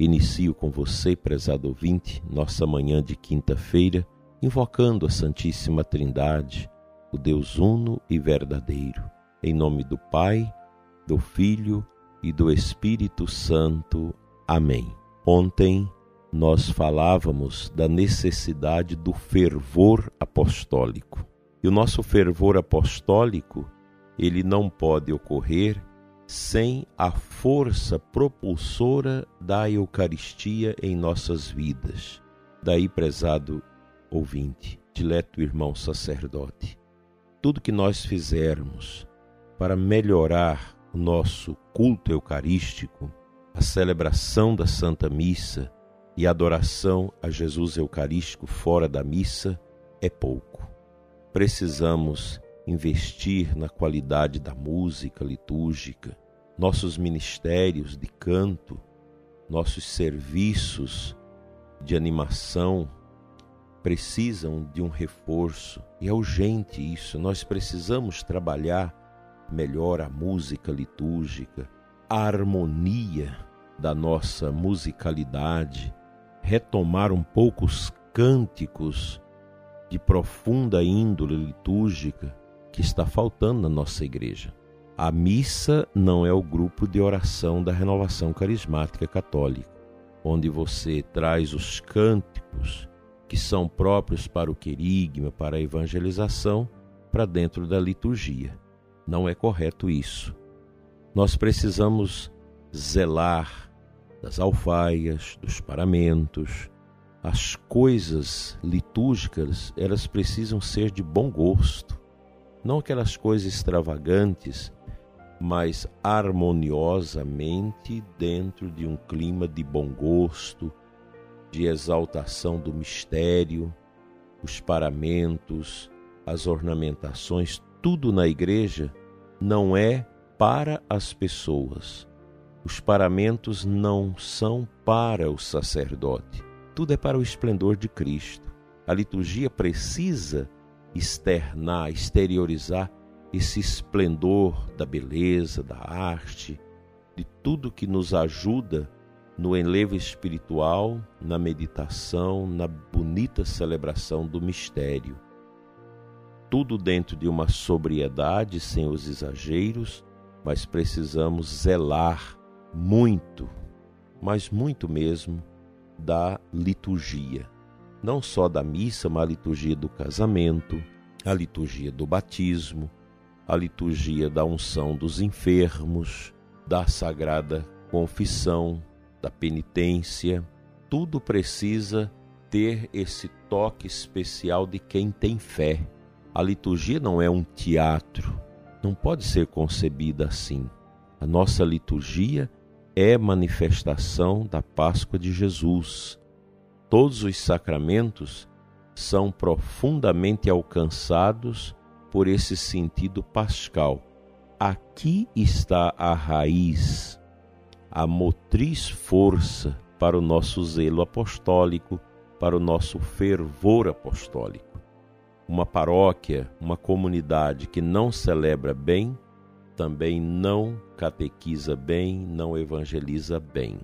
Inicio com você, prezado ouvinte, nossa manhã de quinta-feira, invocando a Santíssima Trindade, o Deus uno e verdadeiro. Em nome do Pai, do Filho e do Espírito Santo. Amém. Ontem nós falávamos da necessidade do fervor apostólico. E o nosso fervor apostólico, ele não pode ocorrer sem a força propulsora da Eucaristia em nossas vidas. Daí, prezado ouvinte, dileto irmão sacerdote, tudo que nós fizermos para melhorar o nosso culto eucarístico, a celebração da Santa Missa e a adoração a Jesus Eucarístico fora da missa é pouco precisamos investir na qualidade da música litúrgica, nossos ministérios de canto, nossos serviços de animação precisam de um reforço e é urgente isso. Nós precisamos trabalhar melhor a música litúrgica, a harmonia da nossa musicalidade, retomar um pouco os cânticos de profunda índole litúrgica que está faltando na nossa igreja. A missa não é o grupo de oração da renovação carismática católica, onde você traz os cânticos que são próprios para o querigma, para a evangelização, para dentro da liturgia. Não é correto isso. Nós precisamos zelar das alfaias, dos paramentos, as coisas litúrgicas, elas precisam ser de bom gosto, não aquelas coisas extravagantes, mas harmoniosamente dentro de um clima de bom gosto, de exaltação do mistério, os paramentos, as ornamentações, tudo na igreja não é para as pessoas. Os paramentos não são para o sacerdote tudo é para o esplendor de Cristo. A liturgia precisa externar, exteriorizar esse esplendor da beleza, da arte, de tudo que nos ajuda no enlevo espiritual, na meditação, na bonita celebração do mistério. Tudo dentro de uma sobriedade, sem os exageros, mas precisamos zelar muito, mas muito mesmo, da liturgia. Não só da missa, mas a liturgia do casamento, a liturgia do batismo, a liturgia da unção dos enfermos, da sagrada confissão, da penitência. Tudo precisa ter esse toque especial de quem tem fé. A liturgia não é um teatro, não pode ser concebida assim. A nossa liturgia é manifestação da Páscoa de Jesus. Todos os sacramentos são profundamente alcançados por esse sentido pascal. Aqui está a raiz, a motriz força para o nosso zelo apostólico, para o nosso fervor apostólico. Uma paróquia, uma comunidade que não celebra bem, também não catequiza bem, não evangeliza bem.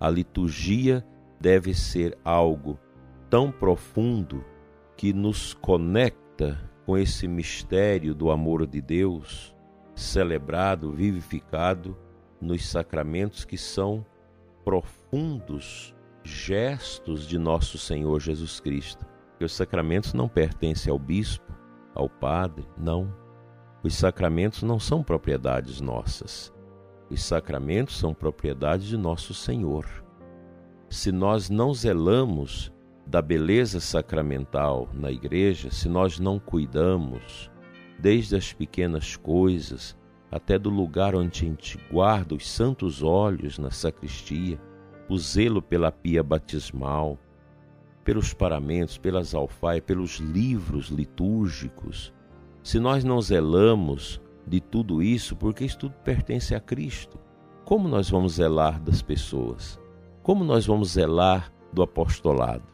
A liturgia deve ser algo tão profundo que nos conecta com esse mistério do amor de Deus, celebrado, vivificado nos sacramentos que são profundos gestos de nosso Senhor Jesus Cristo. Os sacramentos não pertencem ao bispo, ao padre, não os sacramentos não são propriedades nossas. Os sacramentos são propriedade de nosso Senhor. Se nós não zelamos da beleza sacramental na igreja, se nós não cuidamos, desde as pequenas coisas até do lugar onde a gente guarda os santos óleos na sacristia, o zelo pela pia batismal, pelos paramentos, pelas alfaias, pelos livros litúrgicos, se nós não zelamos de tudo isso, porque isso tudo pertence a Cristo, como nós vamos zelar das pessoas? Como nós vamos zelar do apostolado?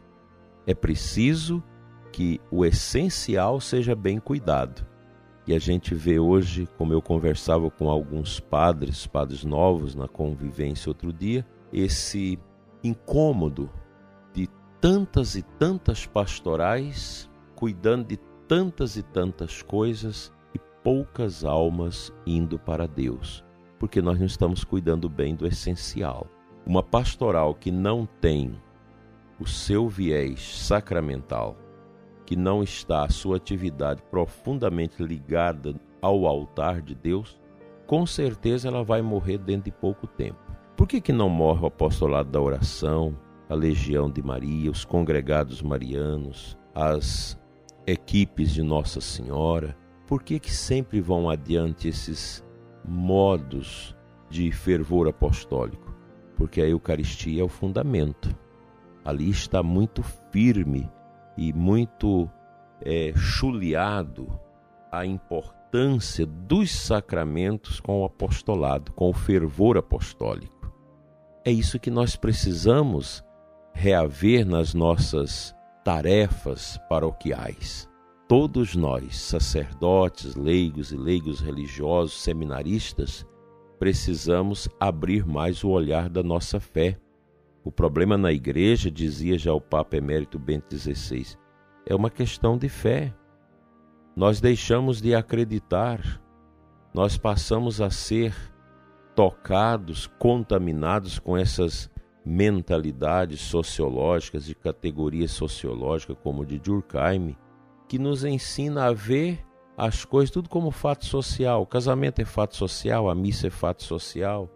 É preciso que o essencial seja bem cuidado. E a gente vê hoje, como eu conversava com alguns padres, padres novos na convivência outro dia, esse incômodo de tantas e tantas pastorais cuidando de tantas e tantas coisas e poucas almas indo para Deus, porque nós não estamos cuidando bem do essencial. Uma pastoral que não tem o seu viés sacramental, que não está a sua atividade profundamente ligada ao altar de Deus, com certeza ela vai morrer dentro de pouco tempo. Por que, que não morre o apostolado da oração, a Legião de Maria, os congregados marianos, as equipes de Nossa Senhora? Por que, que sempre vão adiante esses modos de fervor apostólico? Porque a Eucaristia é o fundamento. Ali está muito firme e muito é, chuleado a importância dos sacramentos com o apostolado, com o fervor apostólico. É isso que nós precisamos reaver nas nossas tarefas paroquiais. Todos nós, sacerdotes, leigos e leigos religiosos, seminaristas, precisamos abrir mais o olhar da nossa fé o problema na igreja, dizia já o Papa Emérito Bento XVI, é uma questão de fé. Nós deixamos de acreditar, nós passamos a ser tocados, contaminados com essas mentalidades sociológicas e categorias sociológicas como de Durkheim, que nos ensina a ver as coisas tudo como fato social. O casamento é fato social, a missa é fato social,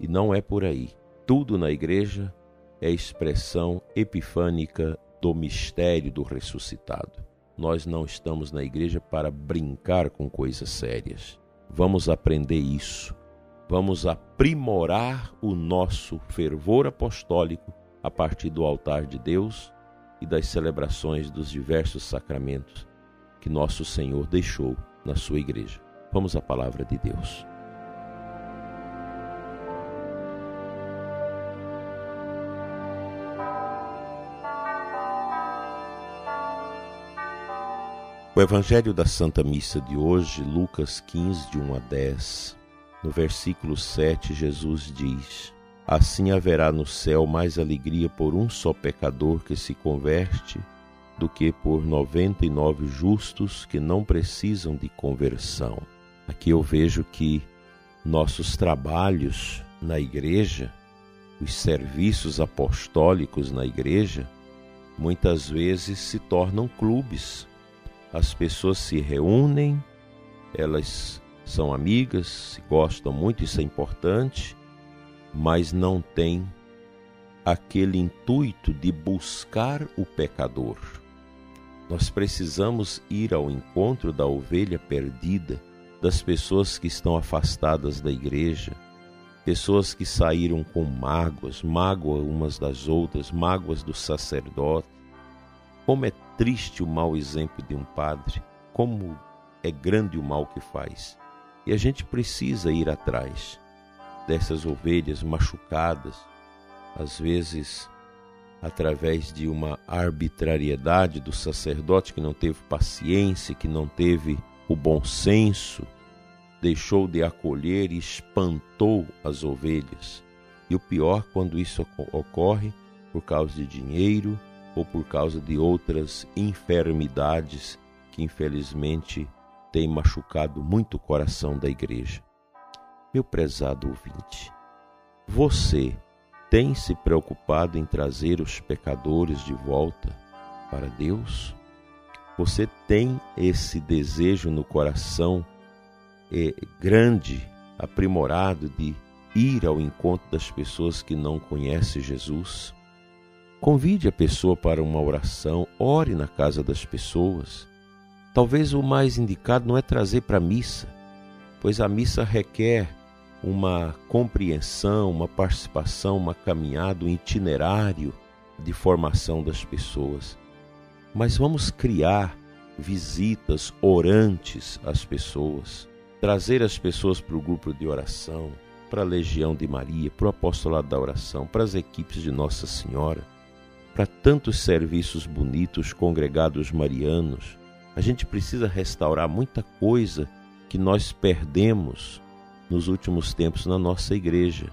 e não é por aí. Tudo na igreja é expressão epifânica do mistério do ressuscitado. Nós não estamos na igreja para brincar com coisas sérias. Vamos aprender isso. Vamos aprimorar o nosso fervor apostólico a partir do altar de Deus e das celebrações dos diversos sacramentos que nosso Senhor deixou na sua igreja. Vamos à palavra de Deus. O Evangelho da Santa Missa de hoje, Lucas 15, de 1 a 10, no versículo 7, Jesus diz: Assim haverá no céu mais alegria por um só pecador que se converte do que por noventa e nove justos que não precisam de conversão. Aqui eu vejo que nossos trabalhos na igreja, os serviços apostólicos na igreja, muitas vezes se tornam clubes as pessoas se reúnem, elas são amigas, gostam muito, isso é importante, mas não tem aquele intuito de buscar o pecador. Nós precisamos ir ao encontro da ovelha perdida, das pessoas que estão afastadas da igreja, pessoas que saíram com mágoas, mágoa umas das outras, mágoas do sacerdote. Como é triste o mau exemplo de um padre, como é grande o mal que faz. E a gente precisa ir atrás dessas ovelhas machucadas, às vezes através de uma arbitrariedade do sacerdote que não teve paciência, que não teve o bom senso, deixou de acolher e espantou as ovelhas. E o pior quando isso ocorre por causa de dinheiro, ou por causa de outras enfermidades que infelizmente têm machucado muito o coração da igreja. Meu prezado ouvinte, você tem se preocupado em trazer os pecadores de volta para Deus? Você tem esse desejo no coração é, grande, aprimorado de ir ao encontro das pessoas que não conhecem Jesus? Convide a pessoa para uma oração, ore na casa das pessoas. Talvez o mais indicado não é trazer para a missa, pois a missa requer uma compreensão, uma participação, uma caminhada, um itinerário de formação das pessoas, mas vamos criar visitas orantes às pessoas, trazer as pessoas para o grupo de oração, para a Legião de Maria, para o Apostolado da Oração, para as equipes de Nossa Senhora, para tantos serviços bonitos congregados marianos. A gente precisa restaurar muita coisa que nós perdemos nos últimos tempos na nossa igreja.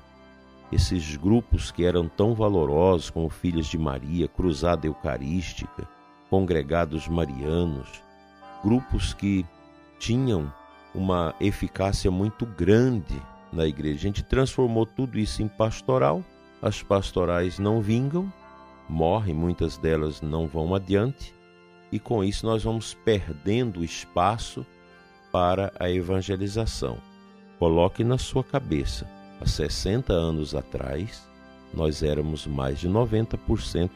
Esses grupos que eram tão valorosos como Filhas de Maria, Cruzada Eucarística, Congregados Marianos, grupos que tinham uma eficácia muito grande na igreja. A gente transformou tudo isso em pastoral, as pastorais não vingam, morrem, muitas delas não vão adiante, e com isso nós vamos perdendo espaço para a evangelização. Coloque na sua cabeça, há 60 anos atrás, nós éramos mais de 90%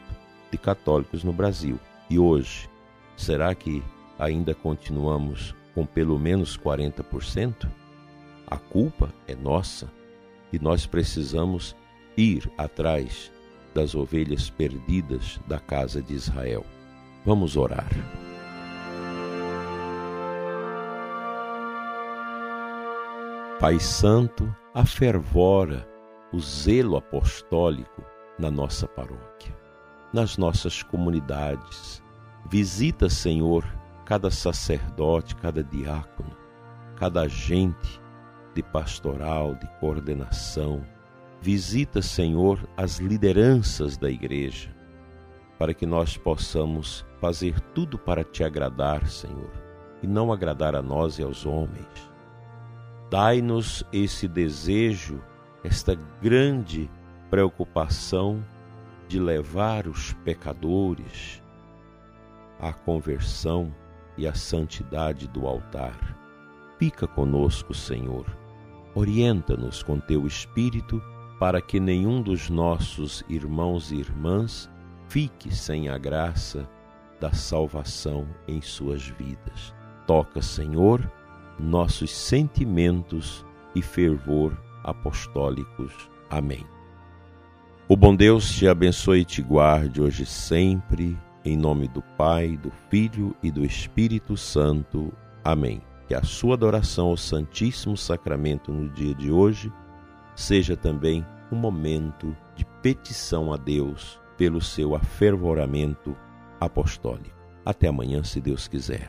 de católicos no Brasil. E hoje, será que ainda continuamos com pelo menos 40%? A culpa é nossa e nós precisamos ir atrás das ovelhas perdidas da casa de Israel. Vamos orar. Pai Santo, afervora o zelo apostólico na nossa paróquia, nas nossas comunidades. Visita, Senhor, cada sacerdote, cada diácono, cada agente de pastoral, de coordenação. Visita, Senhor, as lideranças da igreja, para que nós possamos fazer tudo para te agradar, Senhor, e não agradar a nós e aos homens. Dai-nos esse desejo, esta grande preocupação de levar os pecadores à conversão e à santidade do altar. Fica conosco, Senhor Orienta-nos com teu Espírito para que nenhum dos nossos irmãos e irmãs fique sem a graça da salvação em suas vidas. Toca, Senhor, nossos sentimentos e fervor apostólicos. Amém. O bom Deus te abençoe e te guarde hoje sempre, em nome do Pai, do Filho e do Espírito Santo. Amém que a sua adoração ao Santíssimo Sacramento no dia de hoje seja também um momento de petição a Deus pelo seu afervoramento apostólico. Até amanhã, se Deus quiser.